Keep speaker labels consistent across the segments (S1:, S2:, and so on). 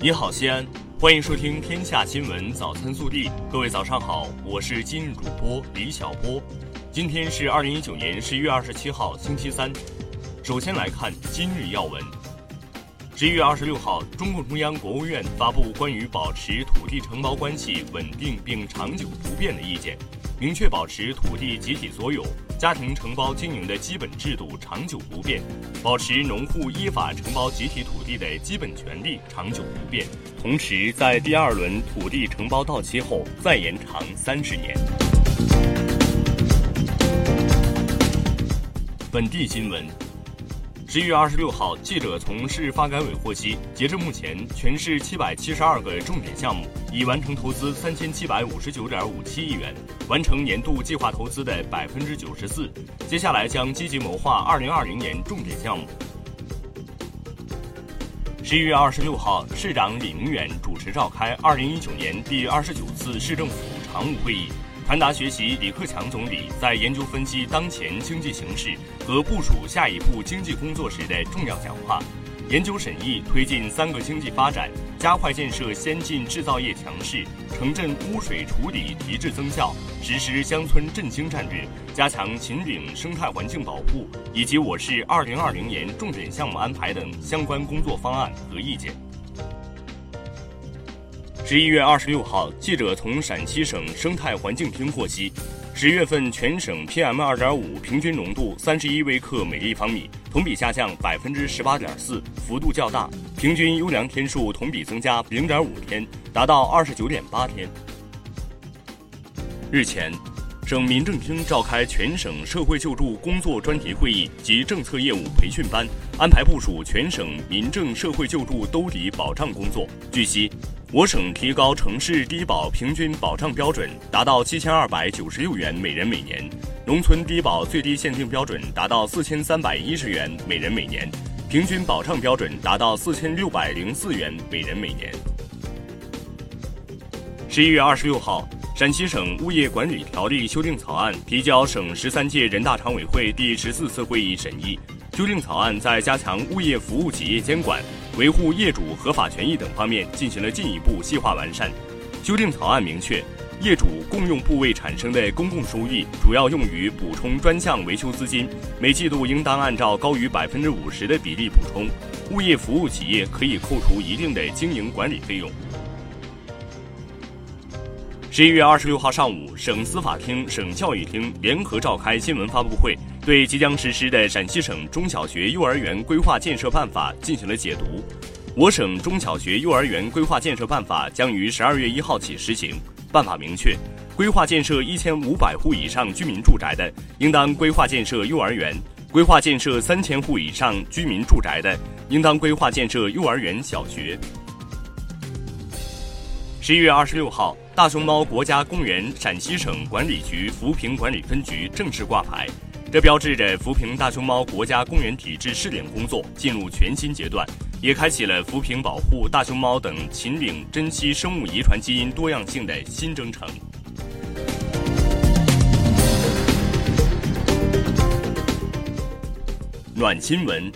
S1: 你好，西安，欢迎收听《天下新闻早餐速递》。各位早上好，我是今日主播李小波。今天是二零一九年十一月二十七号，星期三。首先来看今日要闻。十一月二十六号，中共中央、国务院发布关于保持土地承包关系稳定并长久不变的意见，明确保持土地集体所有。家庭承包经营的基本制度长久不变，保持农户依法承包集体土地的基本权利长久不变，同时在第二轮土地承包到期后再延长三十年。本地新闻。十一月二十六号，记者从市发改委获悉，截至目前，全市七百七十二个重点项目已完成投资三千七百五十九点五七亿元，完成年度计划投资的百分之九十四。接下来将积极谋划二零二零年重点项目。十一月二十六号，市长李明远主持召开二零一九年第二十九次市政府常务会议。传达学习李克强总理在研究分析当前经济形势和部署下一步经济工作时的重要讲话，研究审议推进三个经济发展，加快建设先进制造业强市，城镇污水处理提质增效，实施乡村振兴战略，加强秦岭生态环境保护，以及我市二零二零年重点项目安排等相关工作方案和意见。十一月二十六号，记者从陕西省生态环境厅获悉，十月份全省 PM 二点五平均浓度三十一微克每立方米，同比下降百分之十八点四，幅度较大。平均优良天数同比增加零点五天，达到二十九点八天。日前，省民政厅召开全省社会救助工作专题会议及政策业务培训班，安排部署全省民政社会救助兜底保障工作。据悉。我省提高城市低保平均保障标准，达到七千二百九十六元每人每年；农村低保最低限定标准达到四千三百一十元每人每年，平均保障标准达到四千六百零四元每人每年。十一月二十六号，陕西省物业管理条例修订草案提交省十三届人大常委会第十四次会议审议。修订草案在加强物业服务企业监管。维护业主合法权益等方面进行了进一步细化完善。修订草案明确，业主共用部位产生的公共收益主要用于补充专项维修资金，每季度应当按照高于百分之五十的比例补充。物业服务企业可以扣除一定的经营管理费用。十一月二十六号上午，省司法厅、省教育厅联合召开新闻发布会，对即将实施的陕西省中小学幼儿园规划建设办法进行了解读。我省中小学幼儿园规划建设办法将于十二月一号起实行。办法明确，规划建设一千五百户以上居民住宅的，应当规划建设幼儿园；规划建设三千户以上居民住宅的，应当规划建设幼儿园、小学。十一月二十六号。大熊猫国家公园陕西省管理局扶贫管理分局正式挂牌，这标志着扶贫大熊猫国家公园体制试点工作进入全新阶段，也开启了扶贫保护大熊猫等秦岭珍稀生物遗传基因多样性的新征程。暖新闻。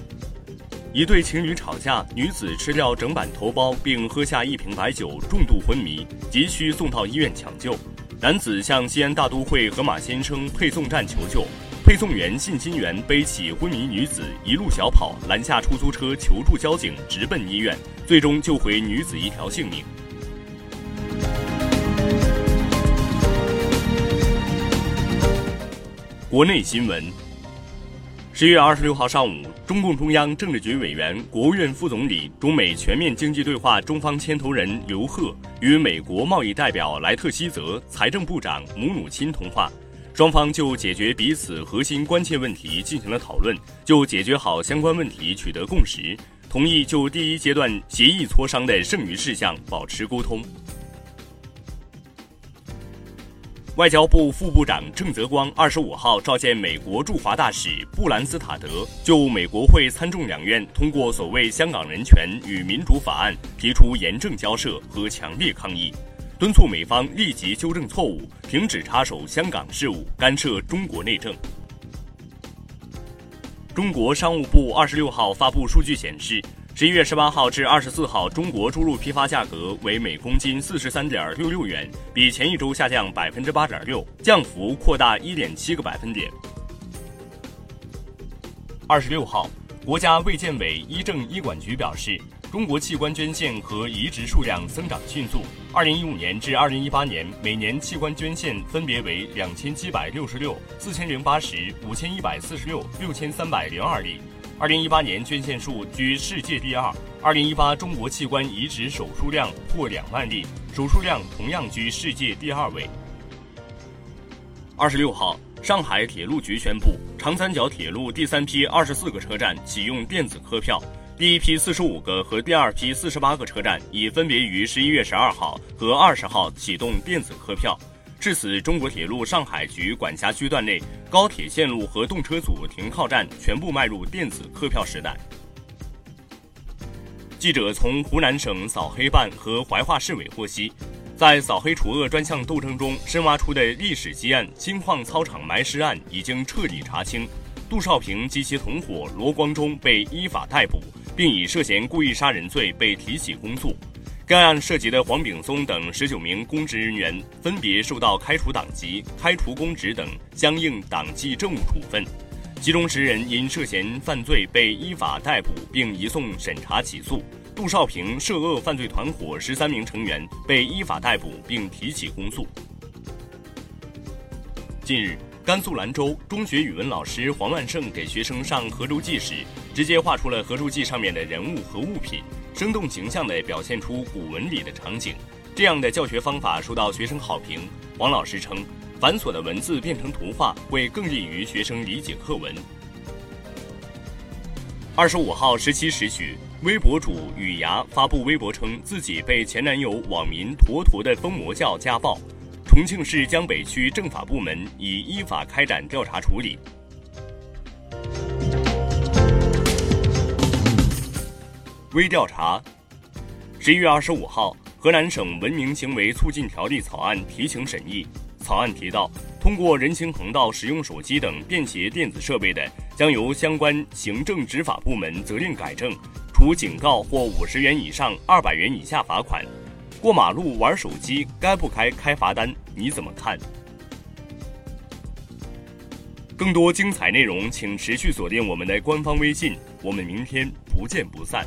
S1: 一对情侣吵架，女子吃掉整板头孢并喝下一瓶白酒，重度昏迷，急需送到医院抢救。男子向西安大都会河马先生配送站求救，配送员信心源背起昏迷女子一路小跑，拦下出租车求助交警，直奔医院，最终救回女子一条性命。国内新闻。十月二十六号上午。中共中央政治局委员、国务院副总理、中美全面经济对话中方牵头人刘鹤与美国贸易代表莱特希泽、财政部长姆努钦通话，双方就解决彼此核心关切问题进行了讨论，就解决好相关问题取得共识，同意就第一阶段协议磋商的剩余事项保持沟通。外交部副部长郑泽光二十五号召见美国驻华大使布兰斯塔德，就美国会参众两院通过所谓《香港人权与民主法案》提出严正交涉和强烈抗议，敦促美方立即纠正错误，停止插手香港事务，干涉中国内政。中国商务部二十六号发布数据显示。十一月十八号至二十四号，中国猪肉批发价格为每公斤四十三点六六元，比前一周下降百分之八点六，降幅扩大一点七个百分点。二十六号，国家卫健委医政医管局表示，中国器官捐献和移植数量增长迅速。二零一五年至二零一八年，每年器官捐献分别为两千七百六十六、四千零八十、五千一百四十六、六千三百零二例。二零一八年捐献数居世界第二。二零一八中国器官移植手术量破两万例，手术量同样居世界第二位。二十六号，上海铁路局宣布，长三角铁路第三批二十四个车站启用电子客票，第一批四十五个和第二批四十八个车站已分别于十一月十二号和二十号启动电子客票。至此，中国铁路上海局管辖区段内高铁线路和动车组停靠站全部迈入电子客票时代。记者从湖南省扫黑办和怀化市委获悉，在扫黑除恶专项斗争中深挖出的历史积案——金矿操场埋尸案已经彻底查清，杜少平及其同伙罗光忠被依法逮捕，并以涉嫌故意杀人罪被提起公诉。该案涉及的黄炳松等十九名公职人员分别受到开除党籍、开除公职等相应党纪政务处分，其中十人因涉嫌犯罪被依法逮捕并移送审查起诉。杜少平涉恶犯罪团伙十三名成员被依法逮捕并提起公诉。近日，甘肃兰州中学语文老师黄万胜给学生上河州记时，直接画出了河州记上面的人物和物品。生动形象地表现出古文里的场景，这样的教学方法受到学生好评。王老师称，繁琐的文字变成图画会更利于学生理解课文。二十五号十七时许，微博主雨芽发布微博称自己被前男友网民坨坨的疯魔教家暴，重庆市江北区政法部门已依法开展调查处理。微调查。十一月二十五号，河南省文明行为促进条例草案提请审议。草案提到，通过人行横道使用手机等便携电子设备的，将由相关行政执法部门责令改正，处警告或五十元以上二百元以下罚款。过马路玩手机该不该开罚单？你怎么看？更多精彩内容，请持续锁定我们的官方微信。我们明天不见不散。